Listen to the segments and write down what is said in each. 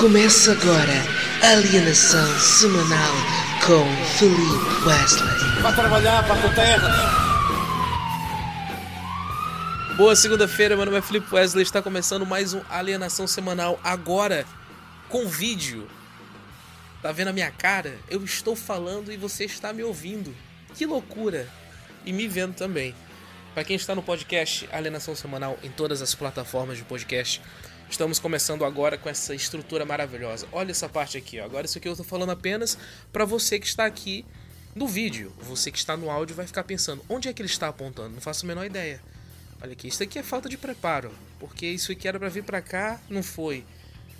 Começa agora a alienação semanal com Felipe Wesley. Vai trabalhar para a terra. Boa segunda-feira, meu nome é Felipe Wesley. Está começando mais um Alienação Semanal agora com vídeo. Tá vendo a minha cara? Eu estou falando e você está me ouvindo. Que loucura! E me vendo também. Para quem está no podcast Alienação Semanal em todas as plataformas de podcast, estamos começando agora com essa estrutura maravilhosa. Olha essa parte aqui, ó. agora isso aqui eu estou falando apenas para você que está aqui no vídeo. Você que está no áudio vai ficar pensando, onde é que ele está apontando? Não faço a menor ideia. Olha aqui, isso aqui é falta de preparo, porque isso aqui era para vir para cá, não foi.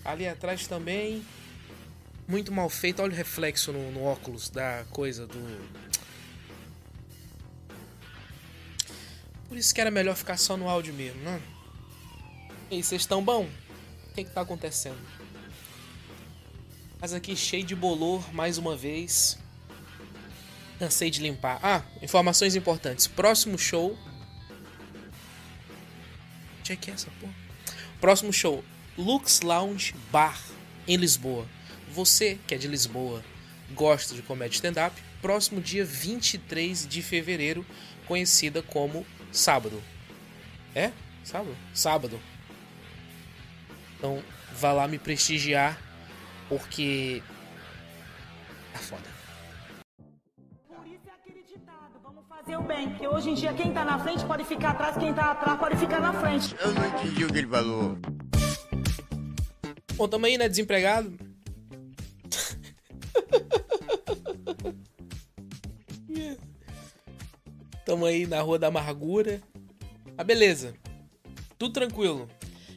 Ali atrás também, muito mal feito. Olha o reflexo no, no óculos da coisa do Por isso que era melhor ficar só no áudio mesmo, né? E vocês estão bom? O que, que tá acontecendo? Mas aqui cheio de bolor mais uma vez. Cansei de limpar. Ah, informações importantes. Próximo show. Onde é que é essa porra? Próximo show. Lux Lounge Bar em Lisboa. Você que é de Lisboa, gosta de comédia stand-up, próximo dia 23 de fevereiro, conhecida como sábado. É? Sábado? Sábado. Então, vá lá me prestigiar, porque. Tá foda. Por isso é aquele ditado, vamos fazer o bem, porque hoje em dia quem tá na frente pode ficar atrás, quem tá atrás pode ficar na frente. Eu não entendi o que ele falou. Bom, tamo aí, né? Desempregado. Tamo aí na Rua da Amargura. Ah, beleza. Tudo tranquilo.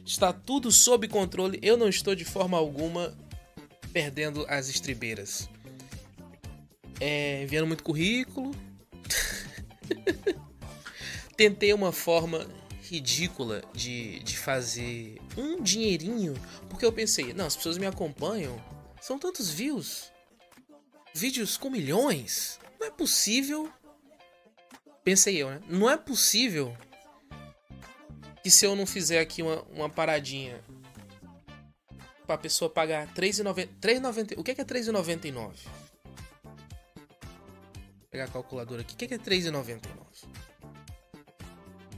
Está tudo sob controle. Eu não estou de forma alguma perdendo as estribeiras. É, enviando muito currículo. Tentei uma forma ridícula de, de fazer um dinheirinho. Porque eu pensei, não, as pessoas me acompanham. São tantos views. Vídeos com milhões. Não é possível pensei eu, né? Não é possível que se eu não fizer aqui uma, uma paradinha pra pessoa pagar R$3,90. O que é, que é R$3,99? Vou pegar a calculadora aqui. O que é, que é R$3,99?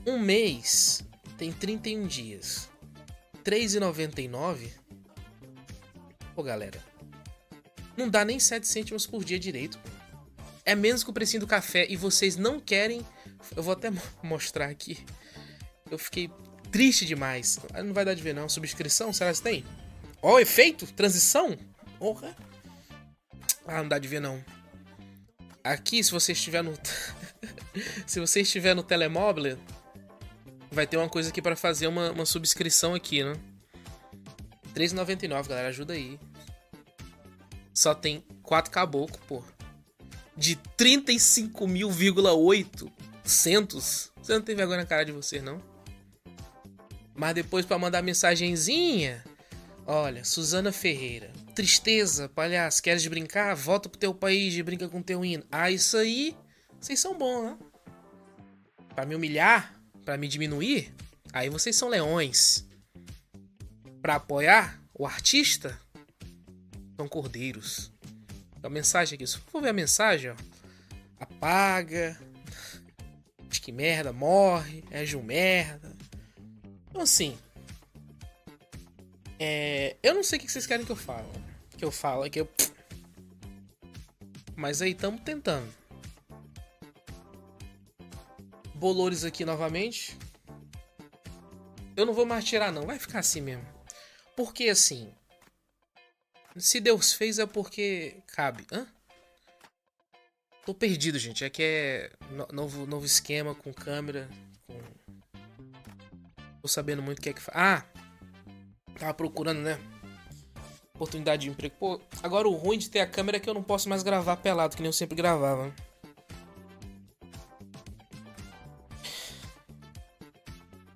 Um mês tem 31 dias. R$3,99? Pô, galera. Não dá nem 7 cêntimos por dia direito, é menos que o precinho do café e vocês não querem. Eu vou até mostrar aqui. Eu fiquei triste demais. Ah, não vai dar de ver, não. Subscrição? Será que tem? Ó, oh, efeito? Transição? Porra. Ah, não dá de ver, não. Aqui, se você estiver no. se você estiver no telemóvel, vai ter uma coisa aqui para fazer uma, uma subscrição aqui, né? R$3,99, galera. Ajuda aí. Só tem quatro caboclo, pô de 35 mil,8 centos. Você não tem vergonha na cara de você, não? Mas depois para mandar mensagenzinha, olha, Suzana Ferreira, tristeza, palhaço, queres brincar? Volta pro teu país e brinca com teu hino. Ah, isso aí, vocês são bons, né? Pra me humilhar, para me diminuir, aí vocês são leões. Para apoiar o artista, são cordeiros. A mensagem aqui, se for ver a mensagem, ó, apaga, que merda, morre, é um merda. Então assim, é, eu não sei o que vocês querem que eu fale. Que eu falo que eu. Mas aí estamos tentando. Bolores aqui novamente. Eu não vou mais tirar não, vai ficar assim mesmo. Porque assim, se Deus fez é porque cabe. Hã? Tô perdido, gente. É que é novo, novo esquema com câmera. Sabendo muito o que é que faz. Ah! Tava procurando, né? Oportunidade de emprego. Pô, agora o ruim de ter a câmera é que eu não posso mais gravar pelado, que nem eu sempre gravava.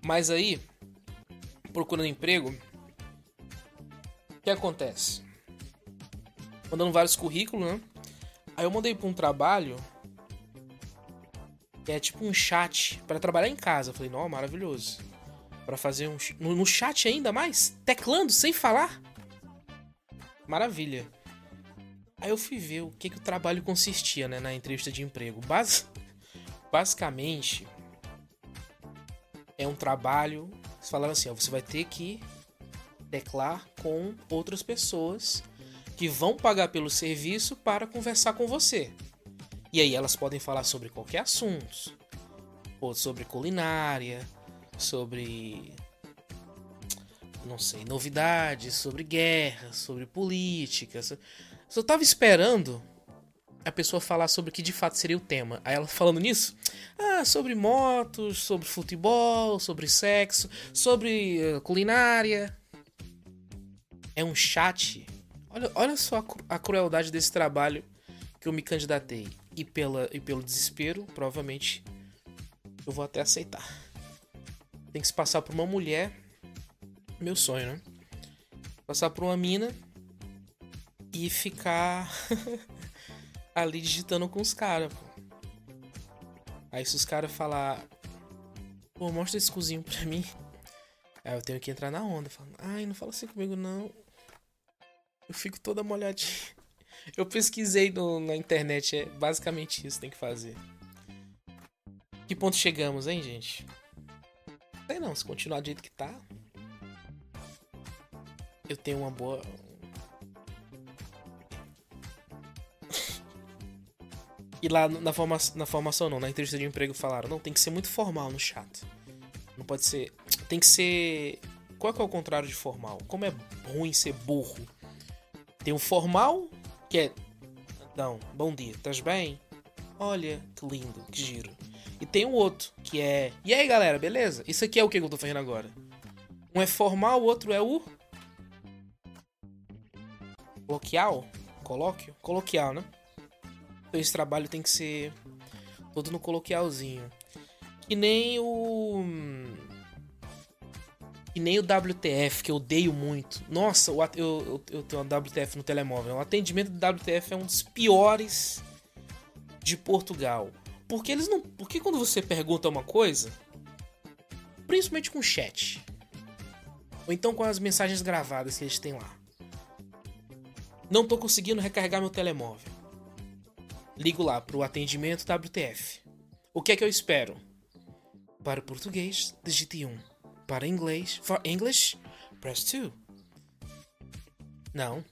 Mas aí, procurando emprego, o que acontece? mandando vários currículos, né? Aí eu mandei pra um trabalho que é tipo um chat para trabalhar em casa. Eu falei, não, maravilhoso. Para fazer um. No, chat ainda mais? Teclando, sem falar? maravilha. Aí eu fui ver o que, que o trabalho consistia, né, na entrevista de emprego. Bas basicamente, é um trabalho. Eles falaram assim: ó, você vai ter que teclar com outras pessoas que vão pagar pelo serviço para conversar com você. E aí elas podem falar sobre qualquer assunto, ou sobre culinária, sobre não sei, novidades, sobre guerra, sobre política. Eu tava esperando a pessoa falar sobre o que de fato seria o tema. Aí ela falando nisso, ah, sobre motos, sobre futebol, sobre sexo, sobre uh, culinária. É um chat. Olha, olha só a, a, crueldade desse trabalho que eu me candidatei. E, pela, e pelo desespero, provavelmente eu vou até aceitar. Tem que se passar por uma mulher. Meu sonho, né? Passar por uma mina e ficar ali digitando com os caras, Aí se os caras falar, pô, mostra esse cozinho pra mim. Aí eu tenho que entrar na onda, falando, ai, não fala assim comigo não. Eu fico toda molhadinha. Eu pesquisei no, na internet, é basicamente isso que tem que fazer. Que ponto chegamos, hein, gente? Não, se continuar do jeito que tá. Eu tenho uma boa. E lá na, forma, na formação não, na entrevista de emprego falaram, não, tem que ser muito formal no chat. Não pode ser. Tem que ser. Qual é, que é o contrário de formal? Como é ruim ser burro? Tem o formal, que é. Não, bom dia, estás bem? Olha, que lindo, que giro. E tem o outro, que é. E aí galera, beleza? Isso aqui é o que eu tô fazendo agora. Um é formal, o outro é o. Coloquial? Colóquio? Coloquial, né? Então esse trabalho tem que ser todo no coloquialzinho. Que nem o. Que nem o WTF, que eu odeio muito. Nossa, eu, eu, eu tenho uma WTF no telemóvel. O atendimento do WTF é um dos piores de Portugal. Porque eles não. Porque quando você pergunta uma coisa, principalmente com chat, ou então com as mensagens gravadas que eles têm lá, não tô conseguindo recarregar meu telemóvel ligo lá para o atendimento WTF. O que é que eu espero? Para português, digite 1. Para inglês, for English, press 2. Não.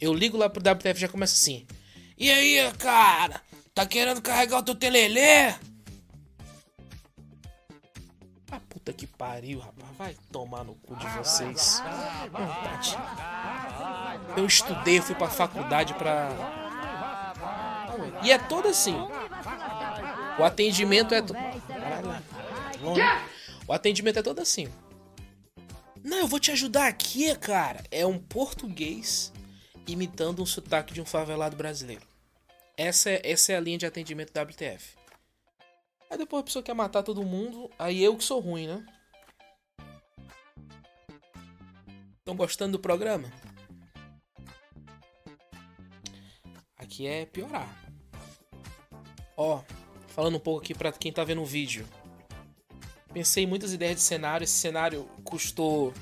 Eu ligo lá pro WTF e já começa assim. E aí, cara? Tá querendo carregar o teu telelê? Ah, puta que pariu, rapaz. Vai tomar no cu de vocês. Eu estudei, fui pra faculdade pra e é todo assim. O atendimento é. To... O atendimento é todo assim. Não, eu vou te ajudar aqui, cara. É um português imitando um sotaque de um favelado brasileiro. Essa é, essa é a linha de atendimento da WTF. Aí depois a pessoa quer matar todo mundo, aí eu que sou ruim, né? Estão gostando do programa? Aqui é piorar. Ó, falando um pouco aqui para quem tá vendo o vídeo. Pensei em muitas ideias de cenário. Esse cenário custou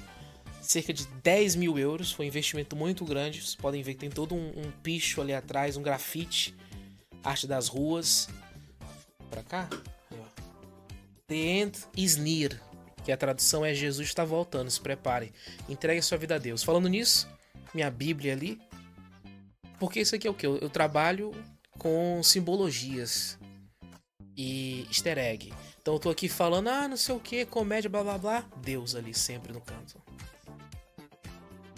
cerca de 10 mil euros. Foi um investimento muito grande. Vocês podem ver que tem todo um, um picho ali atrás, um grafite, arte das ruas. Pra cá. The End is near. Que a tradução é Jesus está voltando. Se preparem. Entregue sua vida a Deus. Falando nisso, minha Bíblia ali. Porque isso aqui é o que? Eu, eu trabalho com simbologias e easter egg. Então eu tô aqui falando, ah, não sei o que, comédia, blá blá blá. Deus ali sempre no canto.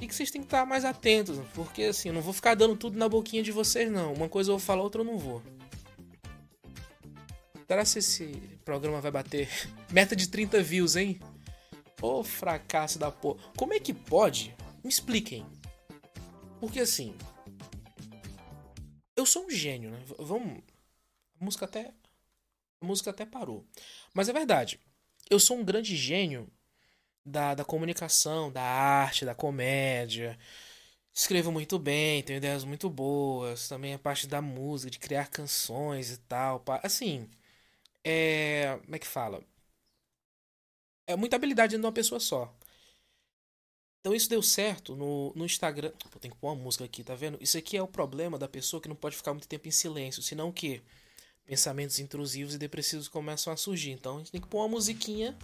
Que vocês têm que estar mais atentos, porque assim, eu não vou ficar dando tudo na boquinha de vocês, não. Uma coisa eu vou falar, outra eu não vou. Será se esse programa vai bater meta de 30 views, hein? Ô fracasso da porra. Como é que pode? Me expliquem. Porque assim, eu sou um gênio, né? Vamos. A música até. A música até parou. Mas é verdade. Eu sou um grande gênio da, da comunicação, da arte, da comédia. Escrevo muito bem, tenho ideias muito boas. Também a parte da música, de criar canções e tal. Assim. É. Como é que fala? É muita habilidade de uma pessoa só. Então isso deu certo no, no Instagram. Pô, tem que pôr uma música aqui, tá vendo? Isso aqui é o problema da pessoa que não pode ficar muito tempo em silêncio, senão o quê? Pensamentos intrusivos e depressivos começam a surgir. Então a gente tem que pôr uma musiquinha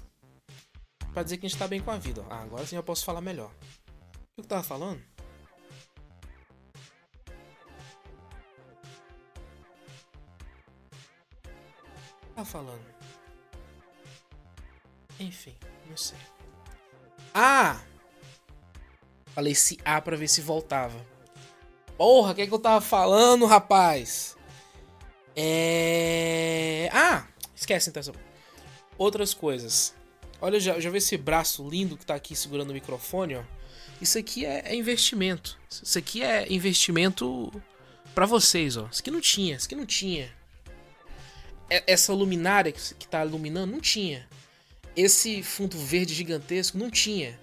pra dizer que a gente tá bem com a vida. Ah, agora sim eu posso falar melhor. O que eu tava falando? Tava falando. Enfim, não sei. Ah! Falei se A pra ver se voltava. Porra, o que, é que eu tava falando, rapaz? É. Ah! Esquece então. Outras coisas. Olha, já, já vê esse braço lindo que tá aqui segurando o microfone, ó. Isso aqui é, é investimento. Isso aqui é investimento para vocês, ó. Isso aqui não tinha, isso aqui não tinha. É, essa luminária que, que tá iluminando, não tinha. Esse fundo verde gigantesco, não tinha.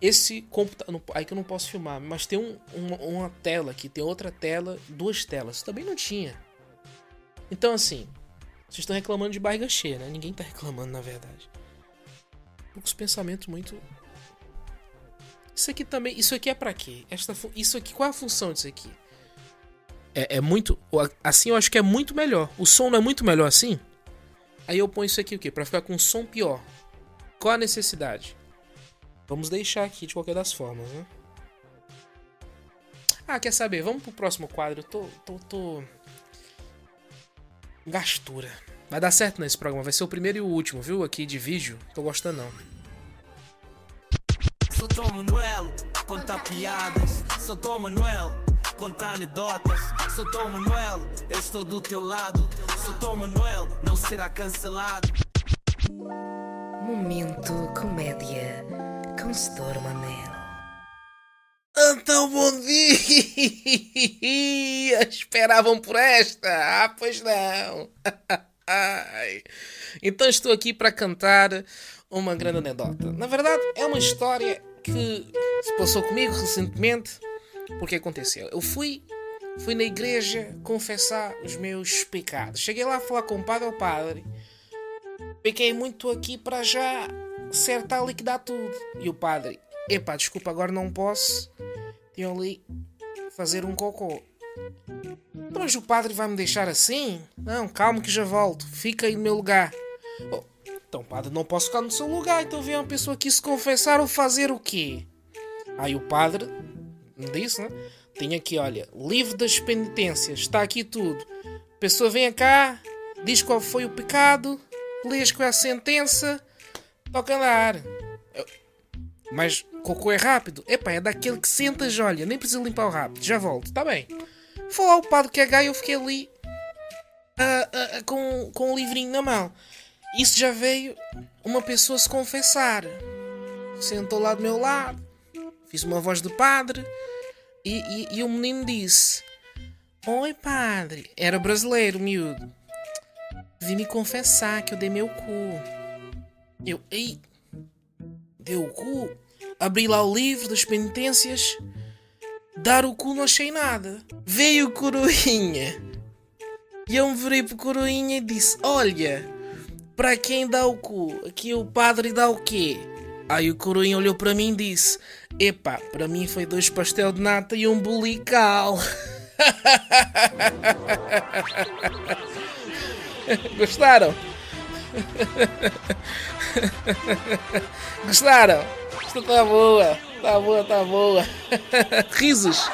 Esse computador. Aí que eu não posso filmar, mas tem um, uma, uma tela aqui, tem outra tela, duas telas. Também não tinha. Então, assim, vocês estão reclamando de barriga cheia, né? Ninguém tá reclamando, na verdade. Poucos pensamentos muito. Isso aqui também. Isso aqui é para quê? Esta, isso aqui, qual é a função disso aqui? É, é muito. Assim eu acho que é muito melhor. O som não é muito melhor assim? Aí eu ponho isso aqui o quê? Pra ficar com um som pior. Qual a necessidade? Vamos deixar aqui de qualquer das formas, né? Ah, quer saber? Vamos pro próximo quadro. Eu tô. tô. tô. Gastura. Vai dar certo nesse programa. Vai ser o primeiro e o último, viu? Aqui de vídeo. Tô gostando não. Sou Tom Manuel, contar piadas. Sou Tom Manuel, contar anedotas. Sou Tom Manuel, eu estou do teu lado. Sou Tom Manuel, não será cancelado. Momento comédia com Setor Manel. Então, bom dia! Esperavam por esta? Ah, pois não! Então estou aqui para cantar uma grande anedota. Na verdade, é uma história que se passou comigo recentemente. Porque aconteceu? Eu fui, fui na igreja confessar os meus pecados. Cheguei lá a falar com o padre, o padre. Pequei muito aqui para já acertar, liquidar tudo. E o padre, epá, desculpa, agora não posso. Tenho ali fazer um cocô. Mas o padre vai me deixar assim? Não, calma que já volto. Fica aí no meu lugar. Oh, então, padre, não posso ficar no seu lugar. Então vem uma pessoa aqui se confessar ou fazer o quê? Aí o padre disse, né? Tem aqui, olha, livro das penitências. Está aqui tudo. A pessoa vem cá, diz qual foi o pecado, lês qual é a sentença, toca andar. Mas cocô é rápido? Epá, é daquele que sentas, olha, nem precisa limpar o rápido. Já volto, tá bem. Foi lá o padre é gay, eu fiquei ali com, com o livrinho na mão. Isso já veio uma pessoa se confessar. Sentou lá do meu lado, fiz uma voz de padre e, e, e o menino disse: Oi, padre. Era brasileiro, miúdo. Vim me confessar que eu dei meu cu. Eu, ei, deu o cu? Abri lá o livro das penitências Dar o cu não achei nada. Veio o coroinha. E eu me virei pro coroinha e disse: Olha, para quem dá o cu, aqui o padre dá o quê? Aí o coroinha olhou para mim e disse: Epá, para mim foi dois pastel de nata e um bulical. Gostaram? Gostaram? Isto tá boa. Tá boa, tá boa. Risos.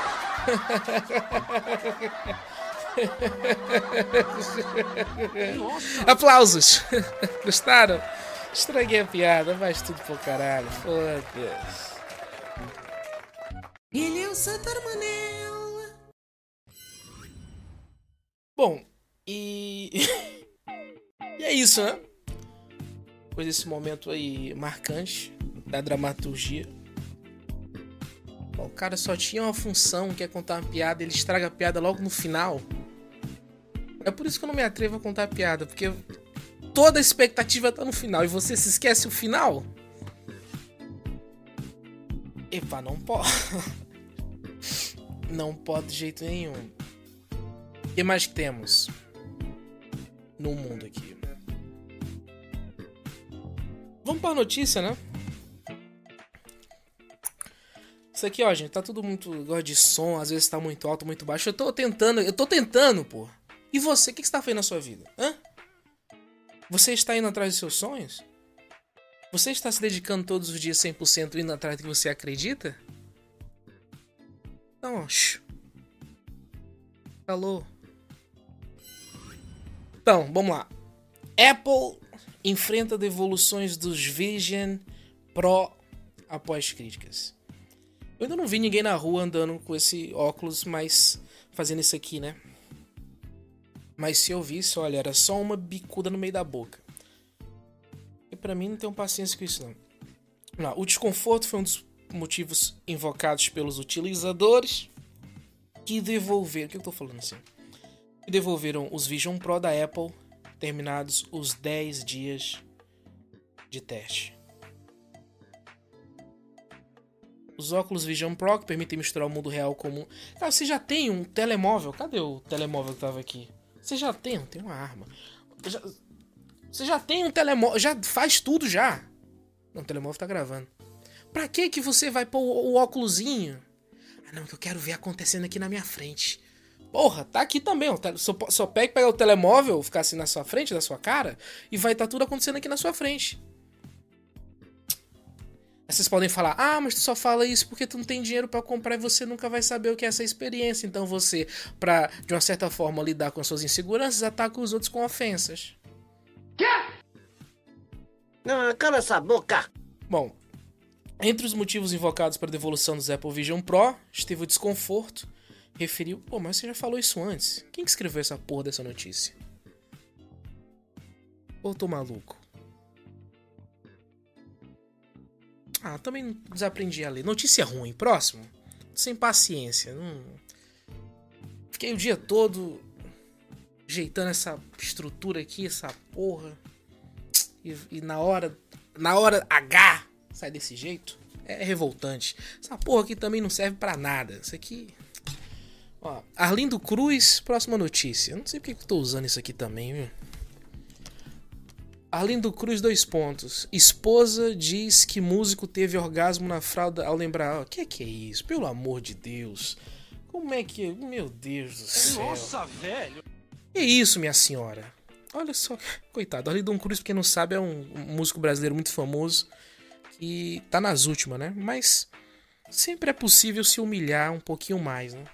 Aplausos. Gostaram? Estraguei a piada, vais tudo pro caralho. Foda-se. Ele é o Manel. Bom, e. e é isso, né? Depois desse momento aí marcante da dramaturgia. O cara só tinha uma função que é contar uma piada, ele estraga a piada logo no final. É por isso que eu não me atrevo a contar piada, porque toda a expectativa tá no final e você se esquece o final. Epa, não pode. Não pode de jeito nenhum. O que mais que temos no mundo aqui? Vamos para a notícia, né? Isso aqui, ó, gente, tá tudo muito. Gosta de som, às vezes tá muito alto, muito baixo. Eu tô tentando, eu tô tentando, pô. E você, o que, que você tá fazendo na sua vida? Hã? Você está indo atrás dos seus sonhos? Você está se dedicando todos os dias 100% indo atrás do que você acredita? Então, ó. Alô? Então, vamos lá. Apple enfrenta devoluções dos Vision Pro após críticas. Eu ainda não vi ninguém na rua andando com esse óculos, mas fazendo isso aqui, né? Mas se eu visse, olha, era só uma bicuda no meio da boca. E para mim não tenho paciência com isso não. não. O desconforto foi um dos motivos invocados pelos utilizadores que devolveram. O que eu tô falando assim? Que devolveram os Vision Pro da Apple terminados os 10 dias de teste. Os óculos Vision Pro que permitem misturar o mundo real com Cara, você já tem um telemóvel. Cadê o telemóvel que tava aqui? Você já tem, tem uma arma. Já... Você já tem um telemóvel. Já faz tudo já. Não, o telemóvel tá gravando. Pra que que você vai pôr o, óculosinho? Ah, não, que eu quero ver acontecendo aqui na minha frente. Porra, tá aqui também. Ó. Só, só pega pegar o telemóvel, ficar assim na sua frente, na sua cara, e vai estar tá tudo acontecendo aqui na sua frente. Vocês podem falar, ah, mas tu só fala isso porque tu não tem dinheiro para comprar e você nunca vai saber o que é essa experiência. Então você, pra de uma certa forma lidar com as suas inseguranças, ataca os outros com ofensas. Quê? Não, cala essa boca! Bom, entre os motivos invocados para a devolução dos Apple Vision Pro, esteve o desconforto. Referiu, pô, mas você já falou isso antes. Quem que escreveu essa porra dessa notícia? Ou tô maluco? Ah, também desaprendi a ler. Notícia ruim. Próximo. Sem paciência. Não... Fiquei o dia todo ajeitando essa estrutura aqui, essa porra. E, e, na hora. Na hora H sai desse jeito. É revoltante. Essa porra aqui também não serve para nada. Isso aqui. Ó, Arlindo Cruz, próxima notícia. Eu não sei porque que eu tô usando isso aqui também, viu? Arlindo Cruz, dois pontos. Esposa diz que músico teve orgasmo na fralda ao lembrar. O que é que é isso? Pelo amor de Deus. Como é que. Meu Deus do céu. Nossa, velho. Que isso, minha senhora? Olha só. Coitado. Arlindo Cruz, pra quem não sabe, é um músico brasileiro muito famoso. Que tá nas últimas, né? Mas sempre é possível se humilhar um pouquinho mais, né?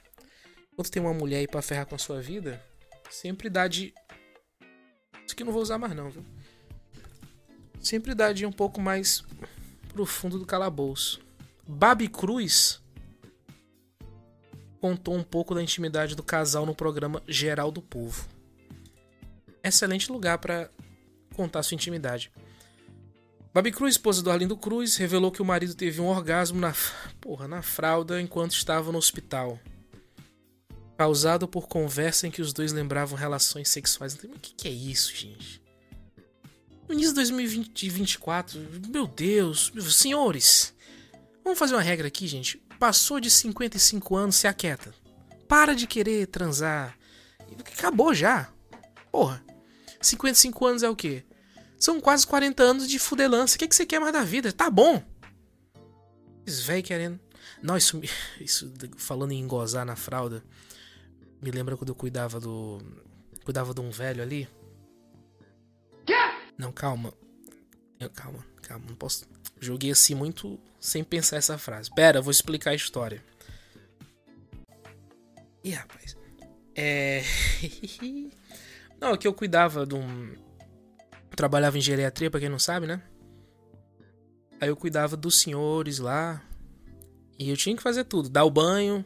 Quando tem uma mulher aí pra ferrar com a sua vida, sempre dá de. Isso aqui eu não vou usar mais, não, viu? Sempre de um pouco mais pro fundo do calabouço. Babi Cruz contou um pouco da intimidade do casal no programa Geral do Povo. Excelente lugar para contar sua intimidade. Babi Cruz, esposa do Arlindo Cruz, revelou que o marido teve um orgasmo na, porra, na fralda enquanto estava no hospital. Causado por conversa em que os dois lembravam relações sexuais. O que, que é isso, gente? No início de 2024, meu Deus, senhores, vamos fazer uma regra aqui, gente. Passou de 55 anos, se aquieta. Para de querer transar. Acabou já. Porra. 55 anos é o quê? São quase 40 anos de fudelância. O que, que você quer mais da vida? Tá bom. Esses velho querendo. Não, isso, isso falando em gozar na fralda. Me lembra quando eu cuidava do. Cuidava de um velho ali. Não, calma. Calma, calma, não posso. Joguei assim muito sem pensar essa frase. Pera, vou explicar a história. Ih, rapaz. É. não, que eu cuidava de um. Eu trabalhava em geriatria, pra quem não sabe, né? Aí eu cuidava dos senhores lá. E eu tinha que fazer tudo: dar o banho,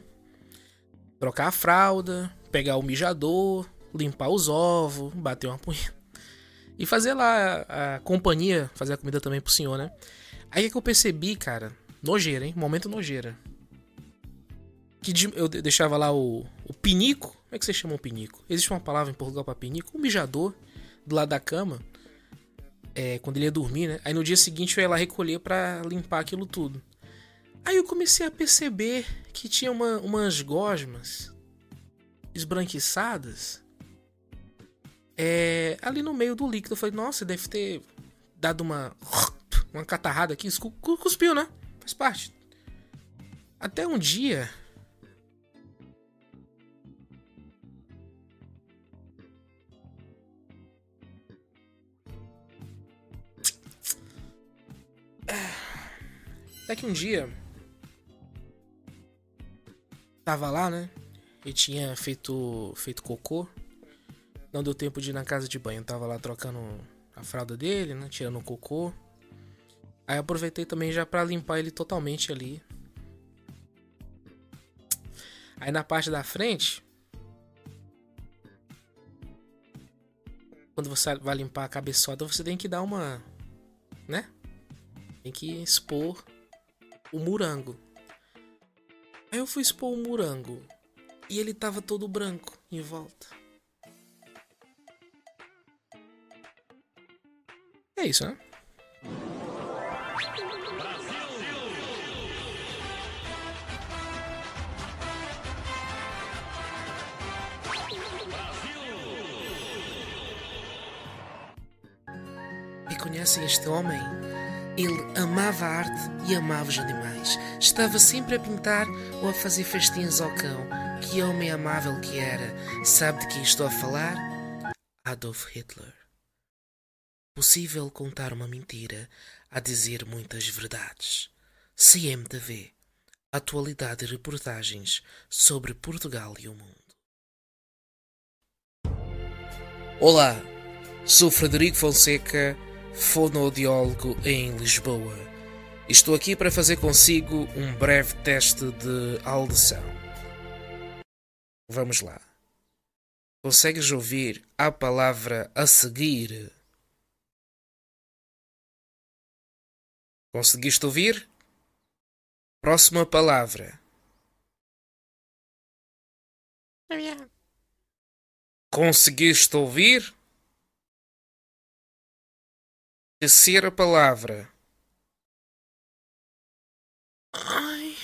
trocar a fralda, pegar o mijador, limpar os ovos, bater uma punheta. E fazer lá a, a companhia, fazer a comida também pro senhor, né? Aí é que eu percebi, cara, nojeira, hein? Momento nojeira. Que eu deixava lá o, o pinico. Como é que você chama o pinico? Existe uma palavra em Portugal para pinico? Um mijador do lado da cama. É, quando ele ia dormir, né? Aí no dia seguinte eu ia lá recolher para limpar aquilo tudo. Aí eu comecei a perceber que tinha uma, umas gosmas esbranquiçadas é, ali no meio do líquido. Eu falei, nossa, deve ter dado uma. Uma catarrada aqui. Cuspiu, né? Faz parte. Até um dia. Até que um dia. Tava lá, né? E tinha feito, feito cocô. Não deu tempo de ir na casa de banho. Tava lá trocando a fralda dele, né? Tirando o cocô. Aí aproveitei também já para limpar ele totalmente ali. Aí na parte da frente, quando você vai limpar a cabeçoda, você tem que dar uma, né? Tem que expor o murango. Aí eu fui expor o murango e ele tava todo branco em volta. É isso, né? E conhecem este homem? Ele amava a arte e amava os animais. Estava sempre a pintar ou a fazer festinhas ao cão. Que homem amável que era. Sabe de quem estou a falar? Adolf Hitler. Possível contar uma mentira a dizer muitas verdades. CMTV. Atualidade e reportagens sobre Portugal e o mundo. Olá, sou Frederico Fonseca fonoaudiólogo em Lisboa. Estou aqui para fazer consigo um breve teste de audição. Vamos lá. Consegues ouvir a palavra a seguir? Conseguiste ouvir? Próxima palavra. Conseguiste ouvir? Terceira palavra. Ai.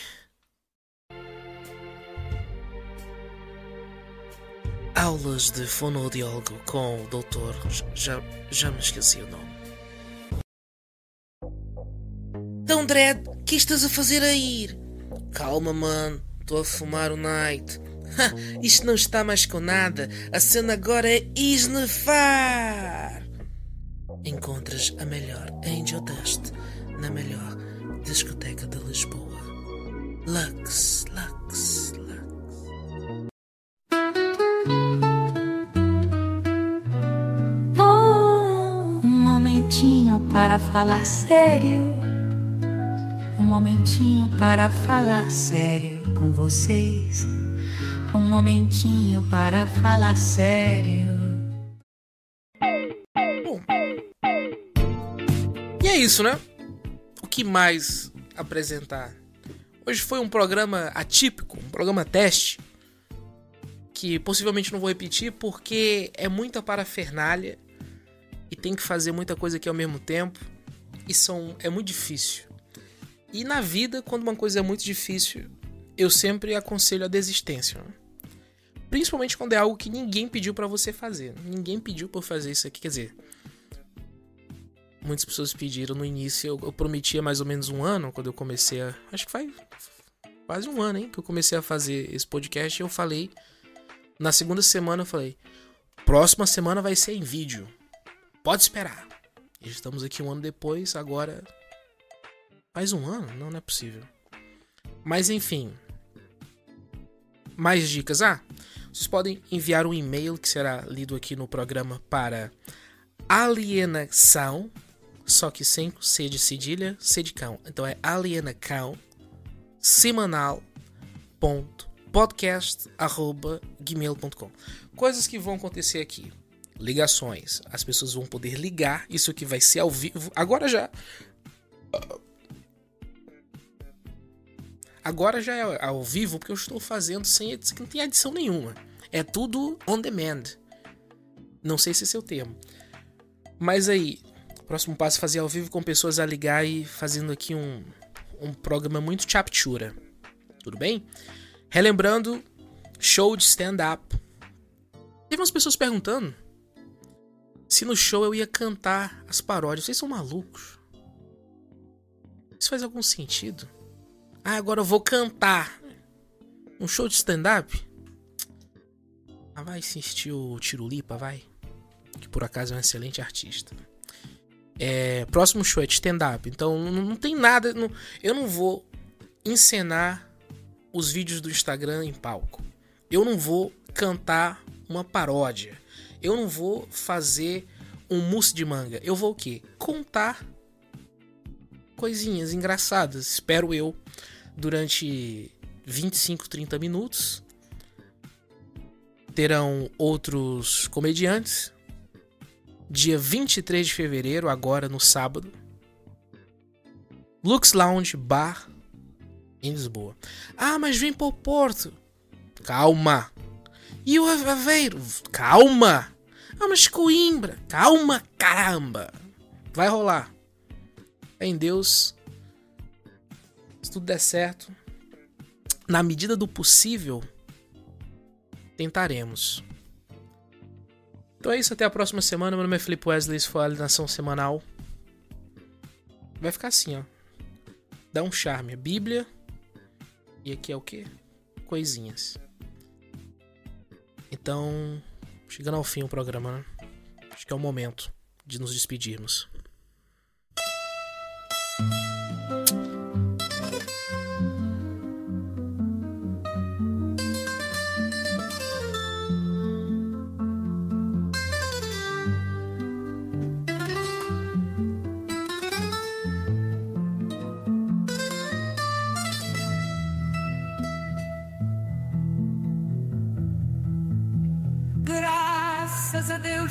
Aulas de fonoaudiólogo com o doutor. Já, já me esqueci o nome. Então, Dredd, o que estás a fazer aí? Calma, mano. Estou a fumar o night. Isto não está mais com nada. A cena agora é esnefar. Encontras a melhor Angel Dust na melhor discoteca de Lisboa. Lux, Lux, Lux. Um momentinho para falar sério. Momentinho para falar sério com vocês. Um momentinho para falar sério. Bom. E é isso, né? O que mais apresentar? Hoje foi um programa atípico, um programa teste. Que possivelmente não vou repetir porque é muita parafernália e tem que fazer muita coisa aqui ao mesmo tempo. E são, é muito difícil. E na vida, quando uma coisa é muito difícil, eu sempre aconselho a desistência. né? Principalmente quando é algo que ninguém pediu pra você fazer. Ninguém pediu eu fazer isso aqui. Quer dizer, muitas pessoas pediram no início. Eu, eu prometia mais ou menos um ano quando eu comecei a. Acho que faz quase um ano, hein? Que eu comecei a fazer esse podcast. E eu falei. Na segunda semana eu falei: próxima semana vai ser em vídeo. Pode esperar. Estamos aqui um ano depois, agora. Faz um ano? Não, não é possível. Mas enfim. Mais dicas. Ah, vocês podem enviar um e-mail que será lido aqui no programa para alienação, só que sem C de cedilha, C de cão. Então é alienação. Coisas que vão acontecer aqui. Ligações. As pessoas vão poder ligar. Isso aqui vai ser ao vivo. Agora já. Agora já é ao vivo porque eu estou fazendo sem edição, não tem edição nenhuma. É tudo on demand. Não sei se esse é o termo. Mas aí, próximo passo fazer ao vivo com pessoas a ligar e fazendo aqui um, um programa muito chaptura. Tudo bem? Relembrando, show de stand-up. Teve umas pessoas perguntando se no show eu ia cantar as paródias. Vocês são malucos? Isso faz algum sentido? Ah, agora eu vou cantar. Um show de stand-up? Ah, vai assistir o Tirulipa, vai. Que por acaso é um excelente artista. É, próximo show é de stand-up. Então não, não tem nada. Não, eu não vou encenar os vídeos do Instagram em palco. Eu não vou cantar uma paródia. Eu não vou fazer um mousse de manga. Eu vou o quê? Contar coisinhas engraçadas, espero eu, durante 25, 30 minutos. Terão outros comediantes. Dia 23 de fevereiro, agora no sábado. Lux Lounge Bar em Lisboa. Ah, mas vem pro Porto. Calma. E o Aveiro? Calma. Ah, mas Coimbra. Calma, caramba. Vai rolar. Em Deus. Se tudo der certo, na medida do possível, tentaremos. Então é isso, até a próxima semana. Meu nome é Felipe Wesley, isso foi a Alienação Semanal. Vai ficar assim, ó. Dá um charme. A Bíblia. E aqui é o que? Coisinhas. Então, chegando ao fim o programa, né? Acho que é o momento de nos despedirmos.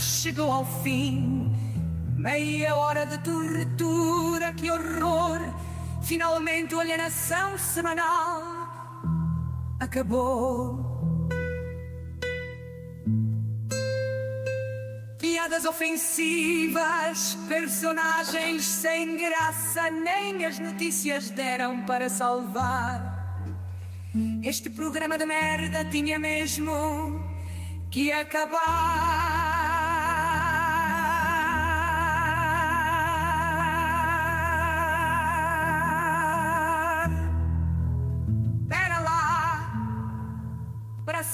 Chegou ao fim. Meia hora de tortura, que horror! Finalmente a alienação semanal acabou. Piadas ofensivas, personagens sem graça, nem as notícias deram para salvar. Este programa de merda tinha mesmo que acabar.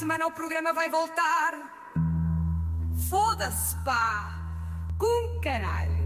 Semana o programa vai voltar. Foda-se, pá, com caralho.